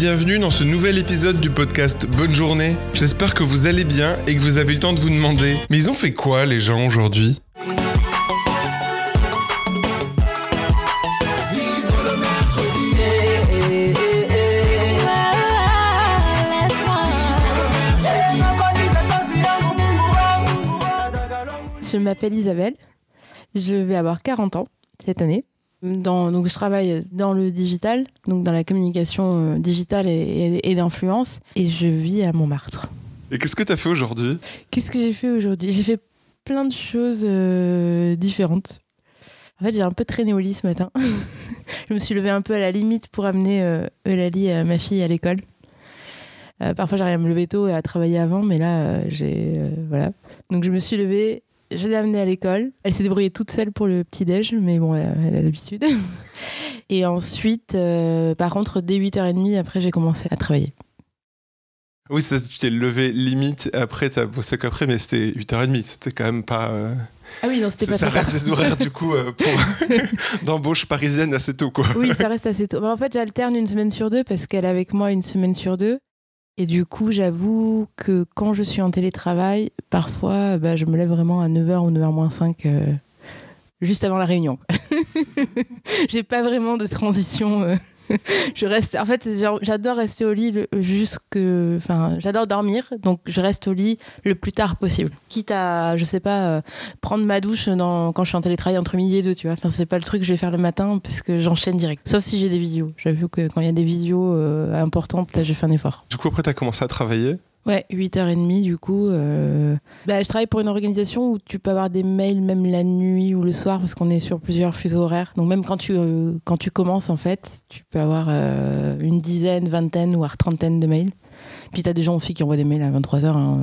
Bienvenue dans ce nouvel épisode du podcast Bonne journée. J'espère que vous allez bien et que vous avez le temps de vous demander Mais ils ont fait quoi les gens aujourd'hui? Je m'appelle Isabelle. Je vais avoir 40 ans cette année. Dans, donc je travaille dans le digital, donc dans la communication euh, digitale et, et- et d'influence, et je vis à Montmartre. Et qu'est-ce que t'as fait aujourd'hui? Qu'est-ce que j'ai fait aujourd'hui? J'ai fait plein de choses euh, différentes. En fait, j'ai un peu traîné au lit ce matin. je me suis levée un peu à la limite pour amener euh, Eulalie, euh, ma fille, à l'école. Euh, parfois, j'arrive à me lever tôt et à travailler avant, mais là, euh, j'ai. euh, voilà. Donc, je me suis levée, je l'ai amenée à l'école. Elle s'est débrouillée toute seule pour le petit-déj, mais bon, elle, elle a l'habitude. et ensuite, euh, par contre, dès 8h30, après, j'ai commencé à travailler. Oui, ça, tu t'es levé limite, après t'as bossé qu'après, mais c'était 8h30, c'était quand même pas... euh, Ah oui, non, c'était pas ça très reste des horaires du coup euh, pour d'embauche parisienne assez tôt quoi. Oui, ça reste assez tôt. En fait, j'alterne une semaine sur deux parce qu'elle est avec moi une semaine sur deux. Et du coup, j'avoue que quand je suis en télétravail, parfois, bah, je me lève vraiment à 9h ou 9h moins 5, euh, juste avant la réunion. J'ai pas vraiment de transition. euh. Je reste, en fait, j'adore rester au lit jusque, enfin, j'adore dormir, donc je reste au lit le plus tard possible. Quitte à, je sais pas, euh, prendre ma douche quand je suis en télétravail entre midi et deux, tu vois. Enfin, c'est pas le truc que je vais faire le matin parce que j'enchaîne direct. Sauf si j'ai des visios. J'avoue que quand il y a des visios euh, importantes, là, je fais un effort. Du coup après t'as commencé à travailler. Ouais, 8h30 du coup. euh, Bah, je travaille pour une organisation où tu peux avoir des mails même la nuit ou le soir parce qu'on est sur plusieurs fuseaux horaires. Donc même quand tu, euh, quand tu commences en fait, tu peux avoir euh, une dizaine, vingtaine ou trentaine de mails. Puis tu as des gens aussi qui envoient des mails à 23h. Enfin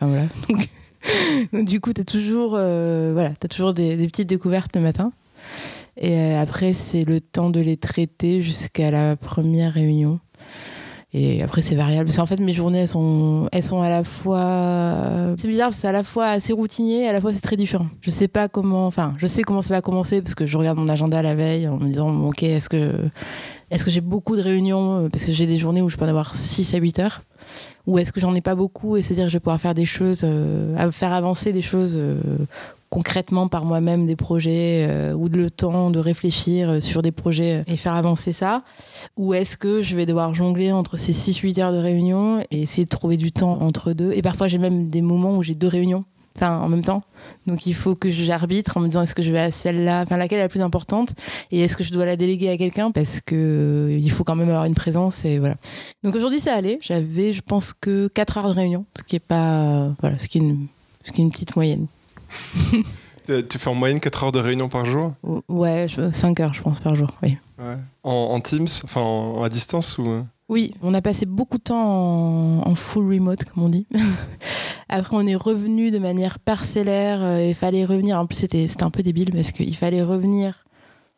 voilà. Donc, du coup, tu as toujours, voilà, toujours des, petites découvertes le matin. Et après, c'est le temps de les traiter jusqu'à la première réunion. Et après, c'est variable. C'est en fait mes journées, elles sont, elles sont à la fois. C'est bizarre, c'est à la fois assez routinier, à la fois c'est très différent. Je sais pas comment. Enfin, je sais comment ça va commencer parce que je regarde mon agenda la veille en me disant, ok, est-ce que, est-ce que j'ai beaucoup de réunions euh, Parce que j'ai des journées où je peux en avoir 6 à 8 heures. Ou est-ce que j'en ai pas beaucoup et c'est-à-dire que je vais pouvoir faire des choses, euh, faire avancer des choses euh, concrètement par moi-même, des projets, euh, ou de le temps de réfléchir euh, sur des projets et faire avancer ça ou est-ce que je vais devoir jongler entre ces 6-8 heures de réunion et essayer de trouver du temps entre deux? Et parfois, j'ai même des moments où j'ai deux réunions, enfin en même temps. Donc il faut que j'arbitre en me disant est-ce que je vais à celle-là, enfin laquelle est la plus importante? Et est-ce que je dois la déléguer à quelqu'un? Parce que euh, il faut quand même avoir une présence et voilà. Donc aujourd'hui, ça allait. J'avais, je pense que 4 heures de réunion, ce qui est pas, euh, voilà, ce qui est une, ce qui est une petite moyenne. Tu fais en moyenne 4 heures de réunion par jour Ou- Ouais, 5 heures, je pense, par jour. Oui. Ouais. En, en Teams, enfin en- à distance ou euh Oui, on a passé beaucoup de temps en, en full remote, comme on dit. Après, on est revenu de manière parcellaire. euh, Il fallait revenir. En plus, c'était c'était un peu débile parce qu'il fallait revenir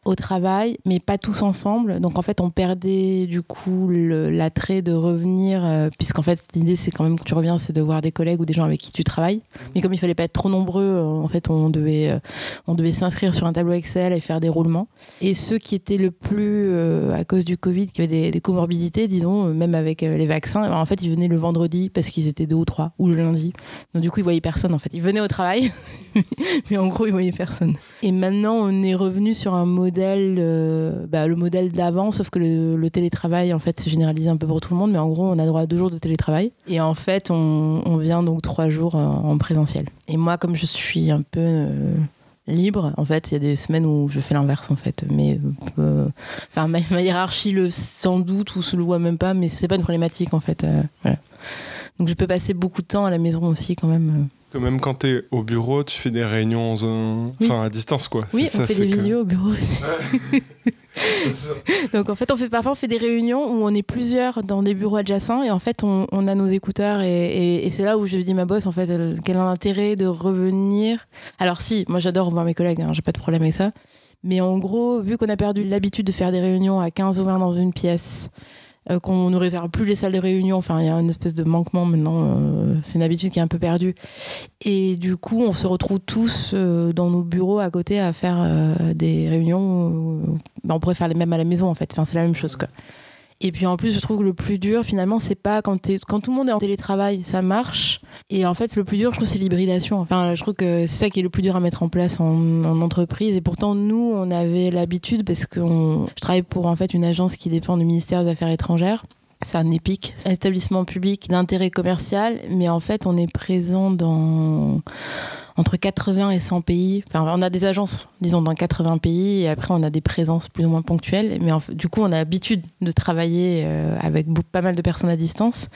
au travail, mais pas tous ensemble. Donc, en fait, on perdait du coup l'attrait de revenir, euh, puisqu'en fait, l'idée, c'est quand même que tu reviens, c'est de voir des collègues ou des gens avec qui tu travailles. Mais comme il fallait pas être trop nombreux, euh, en fait, on devait, euh, devait s'inscrire sur un tableau Excel et faire des roulements. Et ceux qui étaient le plus, euh, à cause du Covid, qui avaient des, des comorbidités, disons, même avec les vaccins, en fait, ils venaient le vendredi parce qu'ils étaient deux ou trois, ou le lundi. Donc, du coup, ils voyaient personne, en fait. Ils venaient au travail, mais en gros, ils voyaient personne. Et maintenant, on est revenu sur un euh, bah, le modèle d'avant, sauf que le, télétravail, en fait, c'est généralisé un peu pour tout le monde, mais en gros, on a droit à deux jours de télétravail. Et en fait, on, vient donc trois jours euh, en présentiel. Et moi, comme je suis un peu euh, libre, en fait, il y a des semaines où je fais l'inverse, en fait. Mais, ma, hiérarchie le sans doute ou se le voit même pas, mais c'est pas une problématique, en fait. Donc, je peux passer beaucoup de temps à la maison aussi, quand même. Que même quand t'es au bureau, tu fais des réunions en zone- Oui. enfin à distance quoi. Oui, C'est on ça, fait c'est des que- visios au bureau aussi. Donc en fait, on fait parfois on fait des réunions où on est plusieurs dans des bureaux adjacents et en fait on, on a nos écouteurs et, et- et c'est là où je dis à ma boss en fait elle- quel est l'intérêt de revenir? Alors si, moi j'adore voir mes collègues, hein, j'ai pas de problème avec ça. Mais en gros, vu qu'on a perdu l'habitude de faire des réunions à 15 ou 20 dans une pièce, euh, qu'on ne réserve plus les salles de réunion. Enfin, il y a une espèce de manquement maintenant. euh, c'est une habitude qui est un peu perdue. Et du coup, on se retrouve tous euh, dans nos bureaux à côté à faire des réunions. on pourrait faire les mêmes à la maison, en fait. Enfin, c'est la même chose. Et puis en plus, je trouve que le plus dur, finalement, c'est pas quand, quand tout le monde est en télétravail, ça marche. Et en fait, le plus dur, je trouve, c'est l'hybridation. Enfin, je trouve que c'est ça qui est le plus dur à mettre en place en, entreprise. Et pourtant, nous, on avait l'habitude, parce que je travaille pour en fait une agence qui dépend du ministère des Affaires étrangères. C'est un EPIC, un établissement public d'intérêt commercial, mais en fait, on est présent dans entre 80 et 100 pays. Enfin, on a des agences, disons, dans 80 pays, et après, on a des présences plus ou moins ponctuelles. Mais du coup, on a l'habitude de travailler euh, avec pas mal de personnes à distance.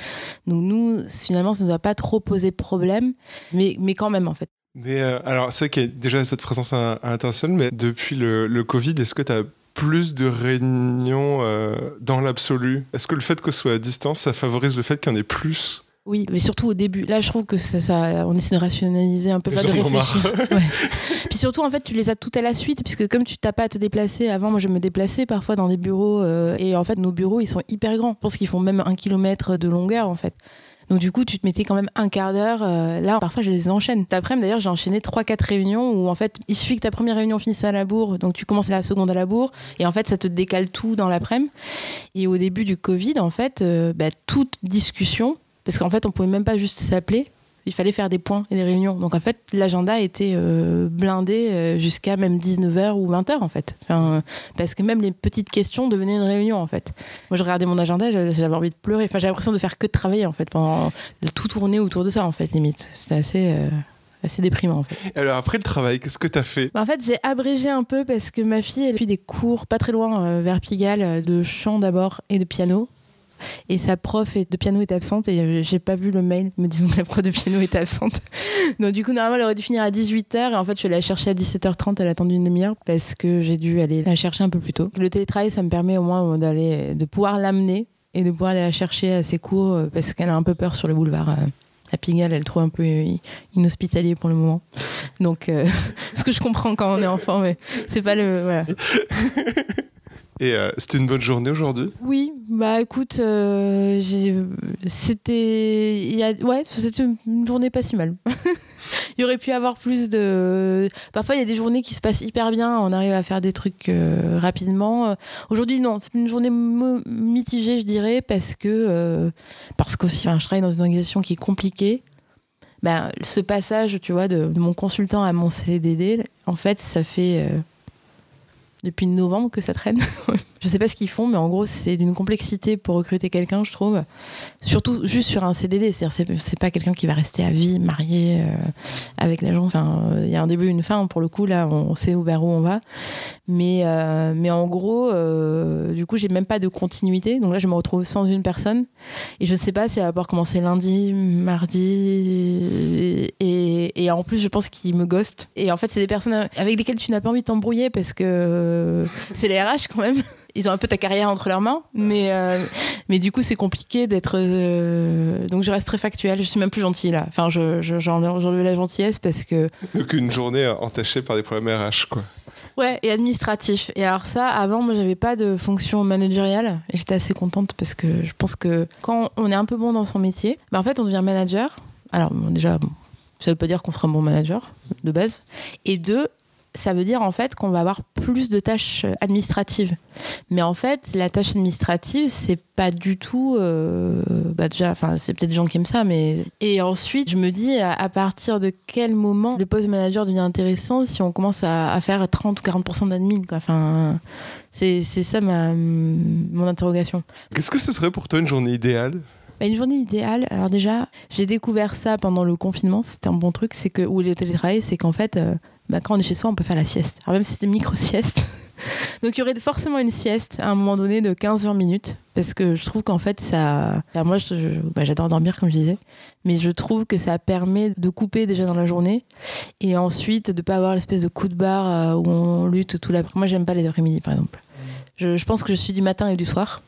Donc, nous, finalement, ça ne nous a pas trop posé problème, mais, mais quand même, en fait. Euh, alors, c'est vrai qu'il y a déjà cette présence internationale, mais depuis le, le Covid, est-ce que tu as plus de réunions euh, dans l'absolu? Est-ce que le fait que ce soit à distance, ça favorise le fait qu'il y en ait plus? Oui, mais surtout au début. Là, je trouve que ça, ça on essaie de rationaliser un peu, pas de réfléchir. Puis surtout, en fait, tu les as toutes à la suite, puisque comme tu t'as pas à te déplacer, avant, moi, je me déplaçais parfois dans des bureaux, euh, et en fait, nos bureaux, ils sont hyper grands. Je pense qu'ils font même un kilomètre de longueur, en fait. Donc du coup, tu te mettais quand même un quart d'heure. Euh, là, parfois, je les enchaîne. Après, d'ailleurs, j'ai enchaîné 3-4 réunions où en fait, il suffit que ta première réunion finisse à la bourre, donc tu commences la seconde à la bourre, et en fait, ça te décale tout dans l'après-midi. Et au début du Covid, en fait, euh, bah, toute discussion, parce qu'en fait, on pouvait même pas juste s'appeler il fallait faire des points et des réunions. Donc en fait, l'agenda était euh, blindé euh, jusqu'à même 19h ou 20h en fait. Enfin, parce que même les petites questions devenaient une réunion en fait. Moi je regardais mon agenda, j'avais envie de pleurer. Enfin, j'avais l'impression de faire que de travailler en fait pendant tout tourner autour de ça en fait limite. C'était assez euh, assez déprimant en fait. Alors après le travail, qu'est-ce que tu as fait? Bah, En fait, j'ai abrégé un peu parce que ma fille, elle a eu des cours pas très loin vers Pigalle de chant d'abord et de piano. Et sa prof de piano est absente et j'ai pas vu le mail me disant que la prof de piano était absente. Donc du coup, normalement, elle aurait dû finir à 18h et en fait, je suis allée la chercher à 17h30. Elle a attendu une demi-heure parce que j'ai dû aller la chercher un peu plus tôt. Le télétravail, ça me permet au moins d'aller, de pouvoir l'amener et de pouvoir aller la chercher à ses cours euh, parce qu'elle a un peu peur sur le boulevard. Euh, à Pigalle, elle trouve un peu inhospitalier pour le moment. Donc, euh, ce que je comprends quand on est enfant, mais c'est pas le. Voilà. Et euh, c'était une bonne journée aujourd'hui Oui, bah écoute, euh, c'était ouais, une journée pas si mal. il y aurait pu avoir plus de. Parfois, il y a des journées qui se passent hyper bien, on arrive à faire des trucs euh, rapidement. Aujourd'hui, non, c'est une journée mitigée, je dirais, parce que parce qu'aussi, je travaille dans une organisation qui est compliquée. Ben, ce passage, tu vois, de, mon consultant à mon CDD, en fait, ça fait depuis novembre que ça traîne. je sais pas ce qu'ils font, mais en gros, c'est d'une complexité pour recruter quelqu'un, je trouve. Surtout juste sur un CDD, c'est-à-dire c'est pas quelqu'un qui va rester à vie marié euh, avec l'agence. Enfin, il y a un début, une fin. Pour le coup, là, on sait vers où on va. Mais, euh, en gros, euh, du coup, j'ai même pas de continuité. Donc là, je me retrouve sans une personne. Et je sais pas si elle va pouvoir commencer lundi, mardi. Et, et en plus, je pense qu'ils me ghostent. Et en fait, c'est des personnes avec lesquelles tu n'as pas envie de t'embrouiller parce que c'est les RH quand même. Ils ont un peu ta carrière entre leurs mains. Mais, euh, mais du coup, c'est compliqué d'être. donc je reste très factuelle. Je suis même plus gentille là. Enfin, j'enlève je, je, la gentillesse parce que. Donc une journée entachée par des problèmes RH, quoi. Ouais, et administratif. Et alors ça, avant, moi, j'avais pas de fonction managériale. Et j'étais assez contente parce que je pense que quand on est un peu bon dans son métier, bah, en fait, on devient manager. Alors déjà, bon, ça veut pas dire qu'on sera un bon manager de base. Et deux, ça veut dire en fait qu'on va avoir plus de tâches administratives. Mais en fait, la tâche administrative, c'est pas du tout. Euh, bah déjà, enfin, c'est peut-être des gens qui aiment ça, mais. Et ensuite, je me dis à, partir de quel moment le poste manager devient intéressant si on commence à, faire 30 ou 40% d'admin. Enfin, c'est ça ma, mon interrogation. Qu'est-ce que ce serait pour toi une journée idéale? Bah, une journée idéale, alors déjà, j'ai découvert ça pendant le confinement, c'était un bon truc, c'est que, ou le télétravail, c'est qu'en fait, euh, bah, quand on est chez soi, on peut faire la sieste. Alors même si c'était micro-sieste. Donc il y aurait forcément une sieste à un moment donné de 15-20 minutes. Parce que je trouve qu'en fait, ça. moi, bah, j'adore dormir, comme je disais. Mais je trouve que ça permet de couper déjà dans la journée. Et ensuite, de ne pas avoir l'espèce de coup de barre euh, où on lutte tout l'après. Moi, j'aime pas les après-midi, par exemple. Je pense que je suis du matin et du soir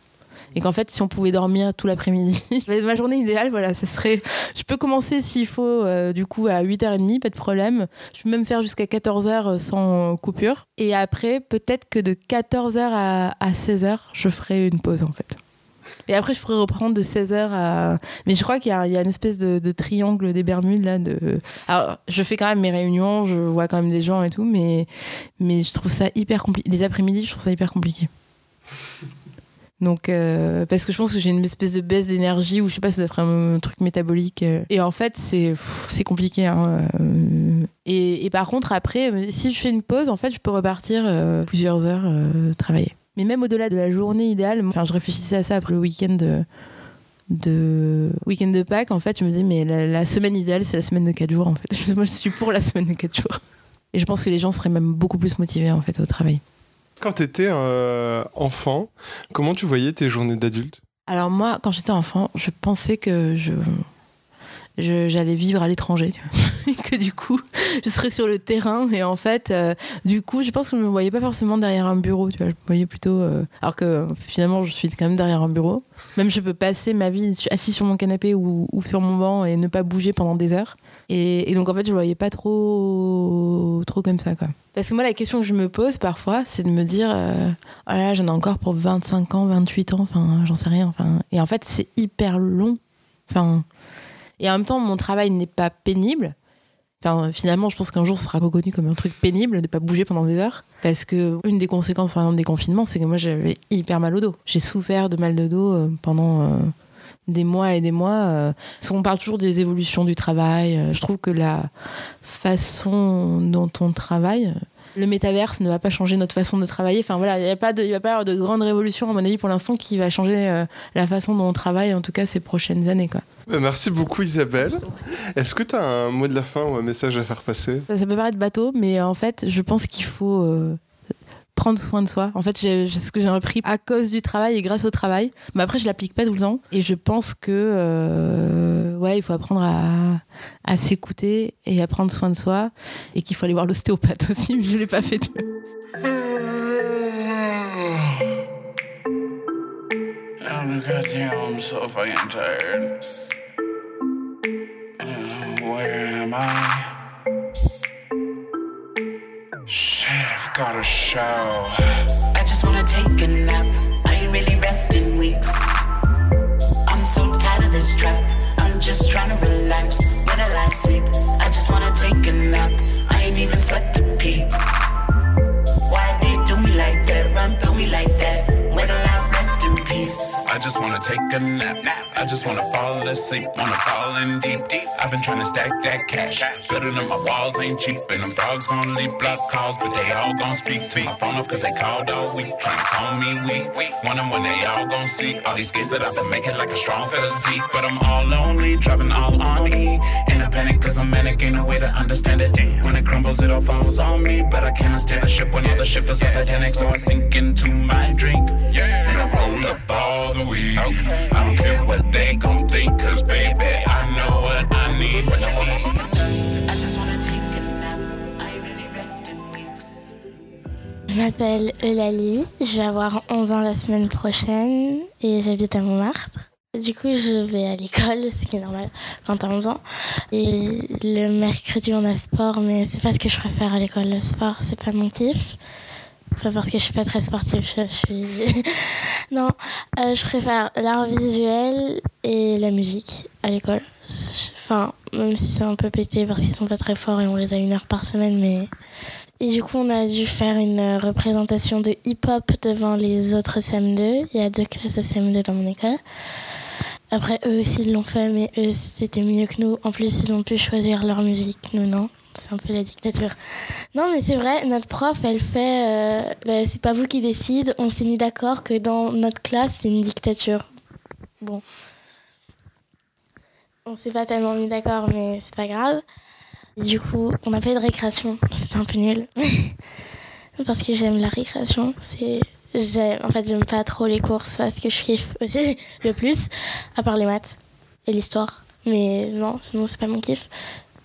et qu'en fait si on pouvait dormir tout l'après-midi ma journée idéale voilà ça serait je peux commencer s'il faut euh, du coup à 8h30 pas de problème je peux même faire jusqu'à 14h euh, sans coupure et après peut-être que de 14h à, 16h je ferai une pause en fait et après, je pourrais reprendre de 16h à. Mais je crois qu'il y, a une espèce de, triangle des Bermudes là. Alors, je fais quand même mes réunions, je vois quand même des gens et tout, mais je trouve ça hyper compliqué. Les après-midi, je trouve ça hyper compliqué. Donc, euh, parce que je pense que j'ai une espèce de baisse d'énergie ou je sais pas, ça doit être un, truc métabolique. euh. Et en fait, c'est compliqué. hein, euh. Et, par contre, après, si je fais une pause, en fait, je peux repartir plusieurs heures euh, travailler. Mais même au-delà de la journée idéale, enfin, je réfléchissais à ça après le week-end de, week-end de Pâques. En fait, je me disais, mais la, la semaine idéale, c'est la semaine de 4 jours. En fait, moi, je suis pour la semaine de 4 jours. Et je pense que les gens seraient même beaucoup plus motivés en fait au travail. Quand tu étais enfant, comment tu voyais tes journées d'adulte? Alors moi, quand j'étais enfant, je pensais que je j'allais vivre à l'étranger, que du coup, je serais sur le terrain. Et en fait, euh, du coup, je pense que je me voyais pas forcément derrière un bureau, tu vois. Je me voyais plutôt. euh, alors que finalement, je suis quand même derrière un bureau. Même je peux passer ma vie assis sur mon canapé ou, sur mon banc et ne pas bouger pendant des heures. Et, donc, en fait, je le voyais pas trop, trop comme ça, quoi. Parce que moi, la question que je me pose parfois, c'est de me dire, euh, oh là, j'en ai encore pour 25 ans, 28 ans, enfin, j'en sais rien. Enfin, et en fait, c'est hyper long. Enfin, et en même temps, mon travail n'est pas pénible. Enfin, finalement, je pense qu'un jour, ce sera reconnu comme un truc pénible de ne pas bouger pendant des heures. Parce que une des conséquences, par exemple, des confinements, c'est que moi, j'avais hyper mal au dos. J'ai souffert de mal de dos euh, pendant euh, des mois et des mois. euh, parce qu'on parle toujours des évolutions du travail. Je trouve que la façon dont on travaille, le métaverse ne va pas changer notre façon de travailler. Enfin voilà, il n'y a pas de, il va pas y avoir de grande révolution à mon avis pour l'instant qui va changer euh, la façon dont on travaille, en tout cas ces prochaines années. Quoi. Euh, Merci beaucoup Isabelle. Est-ce que tu as un mot de la fin ou un message à faire passer? Ça, ça peut paraître bateau, mais en fait, je pense qu'il faut euh, prendre soin de soi. En fait, c'est ce que j'ai appris à cause du travail et grâce au travail. Mais après, je l'applique pas tout le temps. Et je pense que euh, ouais, il faut apprendre à, s'écouter et à prendre soin de soi. Et qu'il faut aller voir l'ostéopathe aussi, mais je l'ai pas fait. tu. Oh where am I? Shit, I've got a show. I just wanna take a take a nap. I just wanna fall asleep, wanna fall in deep, deep. I've been trying to stack that cash. Building up my walls ain't cheap, and them frogs gonna leave block calls, but they all gon' speak to my phone off cause they called all week, trying to call me weak. Wondering when they all gon' see all these games that I've been making like a strong physique. But I'm all lonely, driving all on E. In a panic cause I'm manic, ain't no way to understand it. When it crumbles, it all falls on me. But I cannot steer the ship when all the shit feels so titanic, so I sink into my drink. And I roll up all the weed. I don't care what they gon' think, cause baby, I know what I need. What you want? I just wanna take a nap. I ain't really resting weeks. Je m'appelle Eulalie, je vais avoir 11 ans la semaine prochaine et j'habite à Montmartre. Du coup, je vais à l'école, ce qui est normal quand t'as 11 ans. Et le mercredi, on a sport, mais c'est pas ce que je préfère à l'école. Le sport, c'est pas mon kiff. Pas parce que je suis pas très sportive, je, suis. non, euh, je préfère l'art visuel et la musique à l'école. Enfin, même si c'est un peu pété parce qu'ils sont pas très forts et on les a une heure par semaine, mais et du coup, on a dû faire une représentation de hip-hop devant les autres CM2. Il y a deux classes de CM2 dans mon école. Après, eux aussi ils l'ont fait, mais eux, c'était mieux que nous. En plus, ils ont pu choisir leur musique. Nous, non. C'est un peu la dictature. Non, mais c'est vrai, notre prof, elle fait... euh, bah, c'est pas vous qui décide. On s'est mis d'accord que dans notre classe, c'est une dictature. Bon. On s'est pas tellement mis d'accord, mais c'est pas grave. Du coup, on a fait de récréation. C'était un peu nul. parce que j'aime la récréation. C'est, en fait, j'aime pas trop les courses parce que je kiffe aussi le plus, à part les maths et l'histoire. Mais non, sinon, c'est pas mon kiff.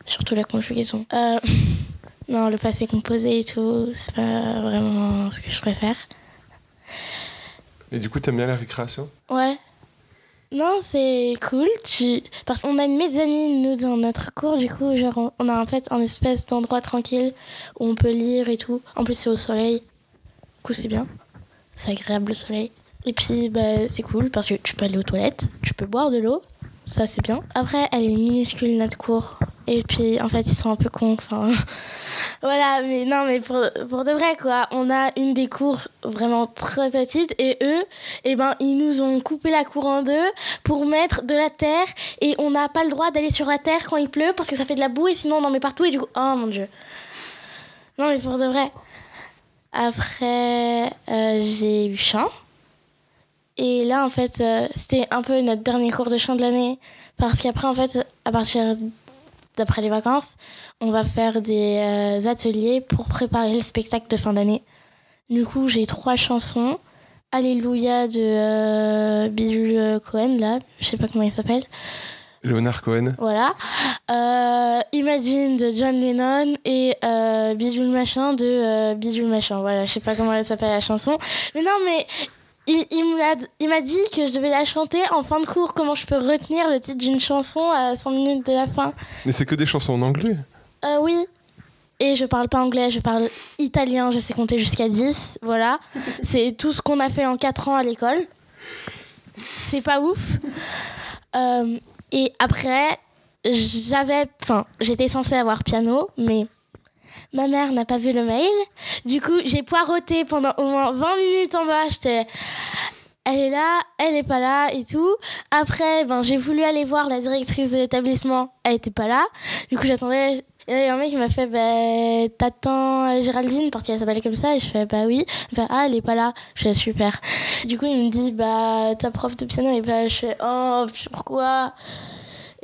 Surtout la conjugaison. Euh, non, le passé composé et tout, c'est pas vraiment ce que je préfère. Et du coup, t'aimes bien la récréation? Ouais. Non, c'est cool. Tu... Parce qu'on a une mezzanine, nous, dans notre cours. Du coup, genre, on- on a en fait un espèce d'endroit tranquille où on peut lire et tout. En plus, c'est au soleil. Du coup, c'est bien. C'est agréable le soleil. Et puis, bah, c'est cool parce que tu peux aller aux toilettes, tu peux boire de l'eau. Ça, c'est bien. Après, elle est minuscule, notre cours. Et puis, en fait, ils sont un peu cons. Enfin, voilà, mais non, mais pour, pour de vrai, quoi. On a une des cours vraiment très petite et eux, eh ben, ils nous ont coupé la cour en deux pour mettre de la terre et on n'a pas le droit d'aller sur la terre quand il pleut parce que ça fait de la boue et sinon on en met partout et du coup, oh mon dieu. Non mais pour de vrai. Après, euh, j'ai eu chant. Et là, en fait, euh, c'était un peu notre dernier cours de chant de l'année. Parce qu'après, en fait, à partir d'après les vacances, on va faire des euh, ateliers pour préparer le spectacle de fin d'année. Du coup, j'ai trois chansons. Alléluia de euh, Bidule Cohen, là, je sais pas comment il s'appelle. Leonard Cohen. Voilà. Euh, Imagine de John Lennon et euh, Bidule Machin de euh, Bidule Machin. Voilà, je sais pas comment elle s'appelle la chanson. Mais non, mais il, m'a dit que je devais la chanter en fin de cours. Comment je peux retenir le titre d'une chanson à 100 minutes de la fin Mais c'est que des chansons en anglais. Euh, oui. Et je parle pas anglais, je parle italien, je sais compter jusqu'à 10. Voilà. C'est tout ce qu'on a fait en 4 ans à l'école. C'est pas ouf. Euh, et après, j'avais. Enfin, j'étais censée avoir piano, mais ma mère n'a pas vu le mail. Du coup, j'ai poireauté pendant au moins 20 minutes en bas. J'étais. Elle est là, elle est pas là et tout. Après, ben, j'ai voulu aller voir la directrice de l'établissement. Elle était pas là. Du coup, j'attendais. Et il y a un mec qui m'a fait bah, T'attends Géraldine parce qu'elle s'appelait comme ça. Et je fais Bah oui. Ah, elle est pas là. Je fais Super. Du coup, il me dit Bah, ta prof de piano est pas là. Je fais Oh, pourquoi?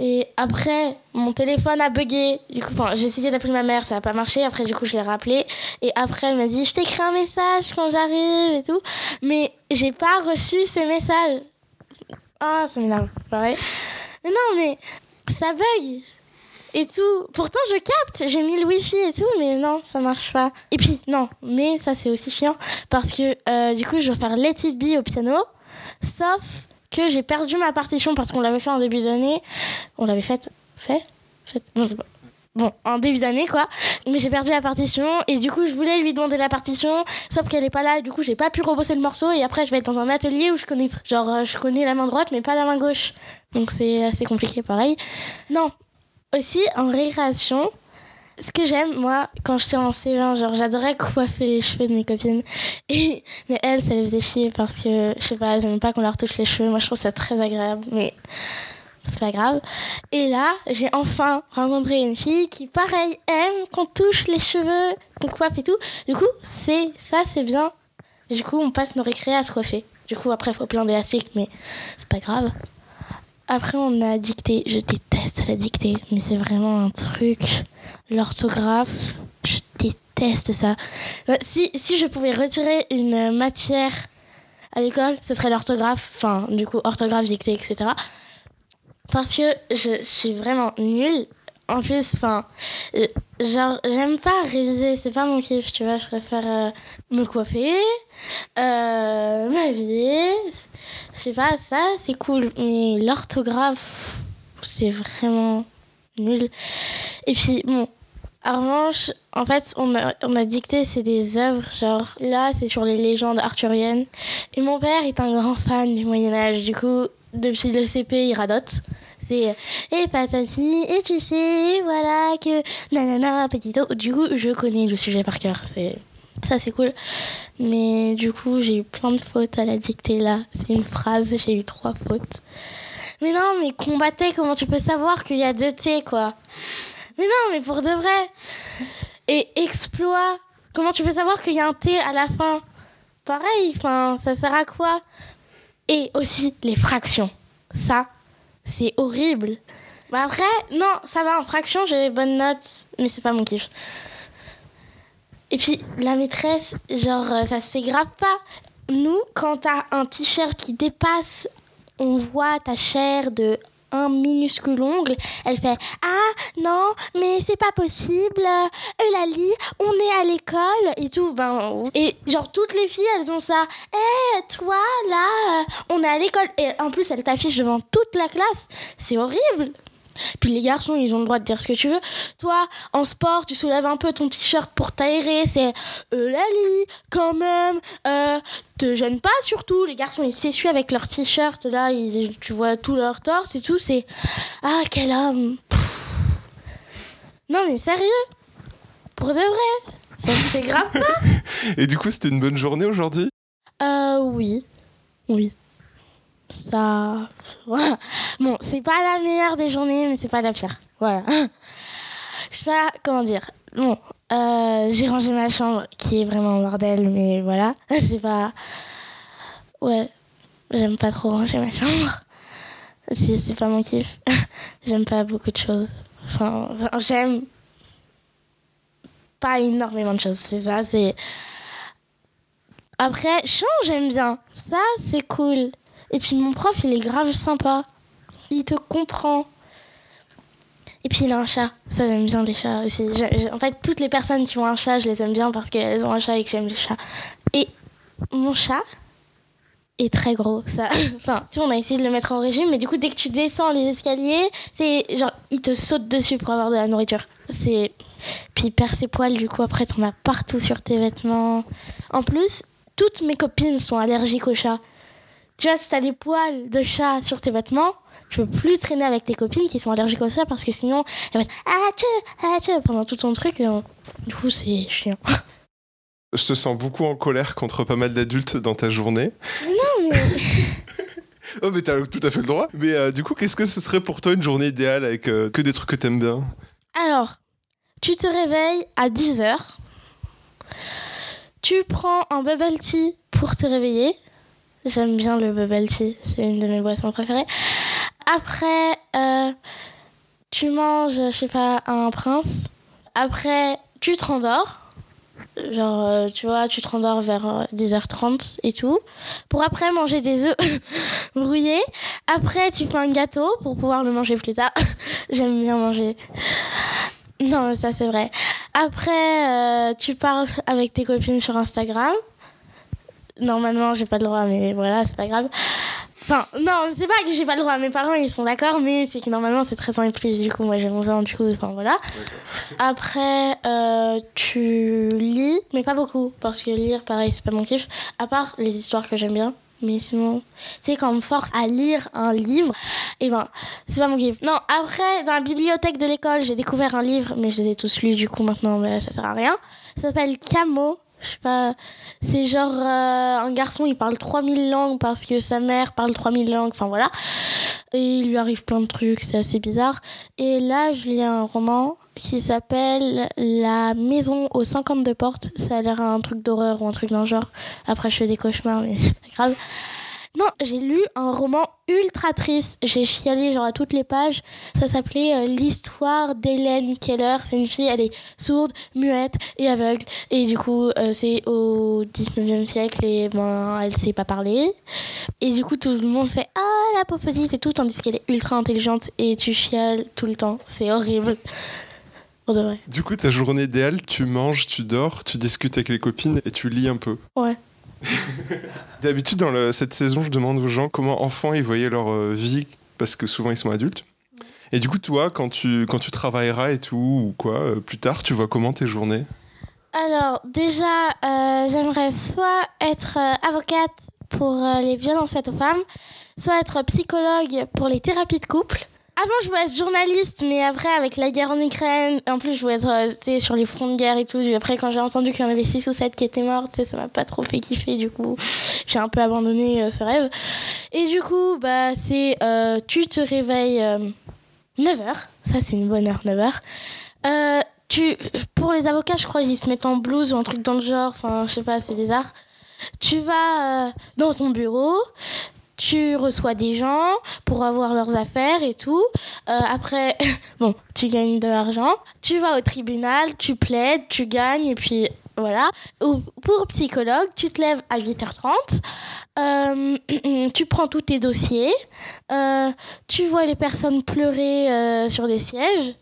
Et après, mon téléphone a bugué. Du coup, enfin, j'ai essayé d'appeler ma mère, ça n'a pas marché. Après, du coup, je l'ai rappelé. Et après, elle m'a dit Je t'écris un message quand j'arrive et tout. Mais j'ai pas reçu ces messages. Ah, ça m'énerve. Pareil. Mais non, mais ça bug et tout. Pourtant, je capte, j'ai mis le wifi et tout, mais non, ça marche pas. Et puis, non, mais ça, c'est aussi chiant parce que euh, du coup, je vais faire Let It Be au piano, sauf que j'ai perdu ma partition parce qu'on l'avait fait en début d'année. On l'avait faite. Fait Fait. Bon, en début d'année, quoi. Mais j'ai perdu la partition et du coup, je voulais lui demander la partition, sauf qu'elle est pas là et du coup, j'ai pas pu rebosser le morceau et après, je vais être dans un atelier où je connais, genre, euh, je connais la main droite mais pas la main gauche. Donc, c'est assez compliqué, pareil. Non, aussi en récréation, ce que j'aime, moi, quand j'étais en C20, genre, j'adorais coiffer les cheveux de mes copines. Et, mais elles, ça les faisait chier parce que, je sais pas, elles aiment pas qu'on leur touche les cheveux. Moi, je trouve ça très agréable, mais c'est pas grave. Et là, j'ai enfin rencontré une fille qui, pareil, aime qu'on touche les cheveux, qu'on coiffe et tout. Du coup, c'est ça, c'est bien. Du coup, on passe nos récrés à se coiffer. Du coup, après, faut plein d'élastiques, mais c'est pas grave. Après, on a dicté. Je déteste la dictée, mais c'est vraiment un truc. L'orthographe, je déteste ça. Euh, Si, si je pouvais retirer une matière à l'école, ce serait l'orthographe. Enfin, du coup, orthographe, dictée, etc. Parce que je suis vraiment nulle. En plus, enfin, genre, j'aime pas réviser, c'est pas mon kiff, tu vois. Je préfère euh, me coiffer, euh, m'habiller. Je sais pas, ça, c'est cool. Mais l'orthographe, c'est vraiment nul. Et puis, bon, en revanche, en fait, on a, on a dicté, c'est des œuvres, genre, là, c'est sur les légendes arthuriennes. Et mon père est un grand fan du Moyen-Âge, du coup, depuis le CP, il radote. C'est et patati, et tu sais, voilà que nanana, petito. Du coup, je connais le sujet par cœur, c'est ça, c'est cool. Mais du coup, j'ai eu plein de fautes à la dictée là. C'est une phrase, j'ai eu trois fautes. Mais non, mais combattait, comment tu peux savoir qu'il y a deux T, quoi? Mais non, mais pour de vrai. Et exploit, comment tu peux savoir qu'il y a un T à la fin? Pareil, enfin, ça sert à quoi? Et aussi les fractions. Ça, c'est horrible. Mais après, non, ça va, en fraction, j'ai des bonnes notes, mais c'est pas mon kiff. Et puis, la maîtresse, genre, ça se fait grave pas. Nous, quand t'as un t-shirt qui dépasse, on voit ta chair de un minuscule ongle, elle fait Ah non, mais c'est pas possible, Eulalie, on est à l'école et tout. Ben, et genre, toutes les filles, elles ont ça. Eh, toi, là, on est à l'école. Et en plus, elle t'affiche devant toute la classe. C'est horrible. Puis les garçons, ils ont le droit de dire ce que tu veux. Toi, en sport, tu soulèves un peu ton t-shirt pour t'aérer. C'est Eulalie, quand même. Euh, te gêne pas, surtout. Les garçons, ils s'essuient avec leur t-shirt. Là, ils- tu vois tout leur torse et tout. C'est Ah, quel homme. Pff. Non, mais sérieux. Pour de vrai. Ça se fait grave pas. Et du coup, c'était une bonne journée aujourd'hui? Euh, oui. Oui. Ça. Bon, c'est pas la meilleure des journées, mais c'est pas la pire. Voilà. Je sais pas comment dire. Bon, euh, j'ai rangé ma chambre qui est vraiment un bordel, mais voilà. C'est pas. Ouais, j'aime pas trop ranger ma chambre. C'est pas mon kiff. j'aime pas beaucoup de choses. Enfin, enfin, j'aime pas énormément de choses. C'est ça, c'est. Après, chant, j'aime bien. Ça, c'est cool. Et puis mon prof, il est grave sympa. Il te comprend. Et puis il a un chat. Ça, j'aime bien les chats aussi. En fait, toutes les personnes qui ont un chat, je les aime bien parce qu'elles ont un chat et que j'aime les chats. Et mon chat est très gros. Ça, enfin, tu vois, on a essayé de le mettre en régime, mais du coup, dès que tu descends les escaliers, c'est genre, il te saute dessus pour avoir de la nourriture. C'est. Puis il perd ses poils, du coup, après, t'en as partout sur tes vêtements. En plus, toutes mes copines sont allergiques aux chats. Tu vois, si t'as des poils de chat sur tes vêtements, tu peux plus traîner avec tes copines qui sont allergiques aux chats parce que sinon, elles vont être ah tu ah tu pendant tout ton truc. et on- Du coup, c'est chiant. Je te sens beaucoup en colère contre pas mal d'adultes dans ta journée. Non, mais. Oh, mais t'as tout à fait le droit. Mais euh, du coup, qu'est-ce que ce serait pour toi une journée idéale avec euh, que des trucs que t'aimes bien? Alors, tu te réveilles à 10h. Tu prends un bubble tea pour te réveiller. J'aime bien le bubble tea, c'est une de mes boissons préférées. Après, euh, tu manges, je sais pas, un prince. Après, tu te rendors. Genre, euh, tu vois, tu te rendors vers euh, 10h30 et tout. Pour après manger des œufs brouillés. Après, tu fais un gâteau pour pouvoir le manger plus tard. J'aime bien manger. Non, mais ça c'est vrai. Après, euh, tu parles avec tes copines sur Instagram. Normalement, j'ai pas le droit, mais voilà, c'est pas grave. Enfin, non, c'est pas que j'ai pas le droit. Mes parents, ils sont d'accord, mais c'est que normalement, c'est 13 ans et plus. Du coup, moi, j'ai 11 ans, du coup, enfin voilà. Après, euh, tu lis, mais pas beaucoup, parce que lire, pareil, c'est pas mon kiff. À part les histoires que j'aime bien. Mais sinon, c'est quand on me force à lire un livre, et ben, c'est pas mon kiff. Non, après, dans la bibliothèque de l'école, j'ai découvert un livre, mais je les ai tous lus, du coup, maintenant, ben, ça sert à rien. Ça s'appelle Camo. Je sais pas. C'est genre euh, un garçon, il parle 3000 langues parce que sa mère parle 3000 langues, enfin voilà. Et il lui arrive plein de trucs, c'est assez bizarre. Et là, je lis un roman qui s'appelle La maison aux 52 portes. Ça a l'air un truc d'horreur ou un truc dans le genre. Après, je fais des cauchemars, mais c'est pas grave. Non, j'ai lu un roman ultra triste. J'ai chialé genre à toutes les pages. Ça s'appelait euh, L'histoire d'Hélène Keller. C'est une fille, elle est sourde, muette et aveugle. Et du coup, euh, c'est au 19e siècle et ben, elle sait pas parler. Et du coup, tout le monde fait Ah, la pauvre petite et tout, tandis qu'elle est ultra intelligente et tu chiales tout le temps. C'est horrible. Pour de vrai. Du coup, ta journée idéale, tu manges, tu dors, tu discutes avec les copines et tu lis un peu. Ouais. D'habitude, dans le- cette saison, je demande aux gens comment enfants ils voyaient leur euh, vie, parce que souvent ils sont adultes. Et du coup, toi, quand tu, quand tu travailleras et tout, ou quoi, euh, plus tard, tu vois comment tes journées? Alors, déjà, euh, j'aimerais soit être avocate pour les violences faites aux femmes, soit être psychologue pour les thérapies de couple. Avant, je voulais être journaliste, mais après, avec la guerre en Ukraine, en plus, je voulais être euh, sur les fronts de guerre et tout. Après, quand j'ai entendu qu'il y en avait 6 ou 7 qui étaient morts, ça m'a pas trop fait kiffer, du coup, j'ai un peu abandonné euh, ce rêve. Et du coup, bah, c'est euh, tu te réveilles 9h, ça c'est une bonne heure, 9h. Euh, tu, pour les avocats, je crois qu'ils se mettent en blouse ou un truc dans le genre. Enfin, je sais pas, c'est bizarre. Tu vas dans ton bureau, tu reçois des gens pour avoir leurs affaires et tout. Euh, après, bon, tu gagnes de l'argent. Tu vas au tribunal, tu plaides, tu gagnes et puis voilà. Ou pour psychologue, tu te lèves à 8h30. euh, tu prends tous tes dossiers. euh, tu vois les personnes pleurer sur des sièges.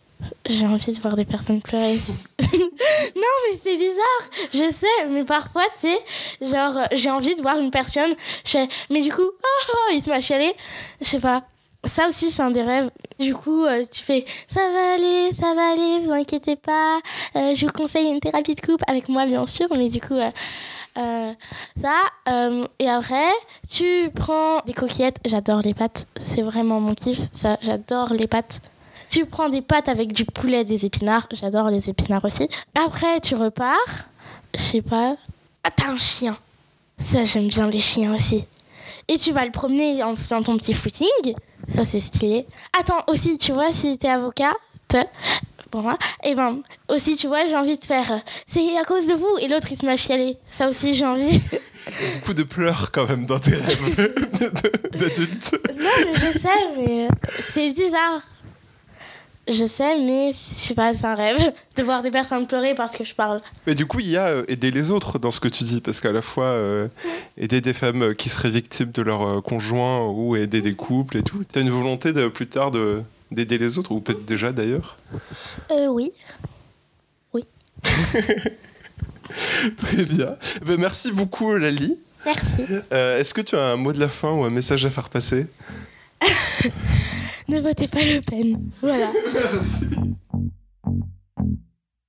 J'ai envie de voir des personnes pleurer. non, mais c'est bizarre. Je sais, mais parfois, tu sais, genre, j'ai envie de voir une personne. Je mais du coup, oh, oh, il se m'a chialé. Je sais pas. Ça aussi, c'est un des rêves. Du coup, euh, tu fais ça va aller, ça va aller, vous inquiétez pas. Euh, je vous conseille une thérapie de couple avec moi, bien sûr, mais du coup, euh, ça. et après, tu prends des coquillettes. J'adore les pâtes. C'est vraiment mon kiff. Ça, j'adore les pâtes. Tu prends des pâtes avec du poulet, des épinards. J'adore les épinards aussi. Après, tu repars. Je sais pas. Ah, t'as un chien. Ça, j'aime bien les chiens aussi. Et tu vas le promener en faisant ton petit footing. Ça, c'est stylé. Attends, aussi, tu vois, si t'es avocat, pour moi, et ben, aussi, tu vois, j'ai envie de faire. C'est à cause de vous. Et l'autre, il se met à chialer. Ça aussi, j'ai envie. Beaucoup de pleurs quand même dans tes rêves d'adulte. non, mais je sais, mais c'est bizarre. Je sais, mais je sais pas, c'est un rêve de voir des personnes pleurer parce que je parle. Mais du coup, il y a euh, aider les autres dans ce que tu dis, parce qu'à la fois euh, aider des femmes euh, qui seraient victimes de leur conjoint ou aider des couples et tout. T'as une volonté de plus tard de d'aider les autres, ou peut-être déjà d'ailleurs? Euh, oui. Très bien. Ben, merci beaucoup, Lali. Merci. Euh, Est-ce que tu as un mot de la fin ou un message à faire passer? Ne votez pas Le Pen. Voilà.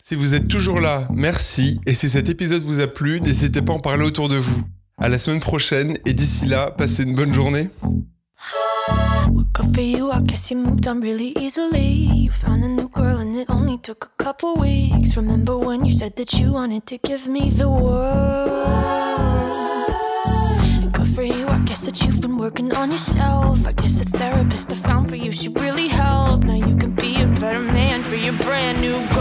Si vous êtes toujours là, merci. Et si cet épisode vous a plu, n'hésitez pas à en parler autour de vous. À la semaine prochaine, et d'ici là, passez une bonne journée. Well, good for you, I guess you moved on really easily. You found a new girl and it only took a couple weeks. Remember when you said that you wanted to give me the world? Working on yourself. I guess the therapist I found for you, she really helped. Now you can be a better man for your brand new girl.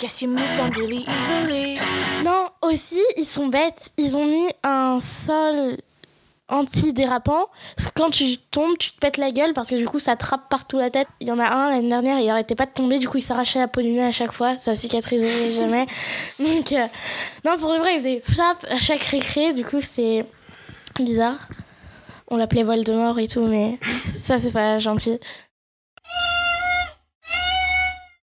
Guess you moved on really easily. Non, aussi, ils sont bêtes. Ils ont mis un sol anti-dérapant. Quand tu tombes, tu te pètes la gueule parce que du coup, ça trappe partout la tête. Il y en a un l'année dernière, il arrêtait pas de tomber. Du coup, il s'arrachait la peau du nez à chaque fois. Ça cicatrisait jamais. Donc, euh, non, pour le vrai, il faisait flap à chaque récré. Du coup, c'est bizarre. On l'appelait Voldemort et tout, mais ça, c'est pas gentil.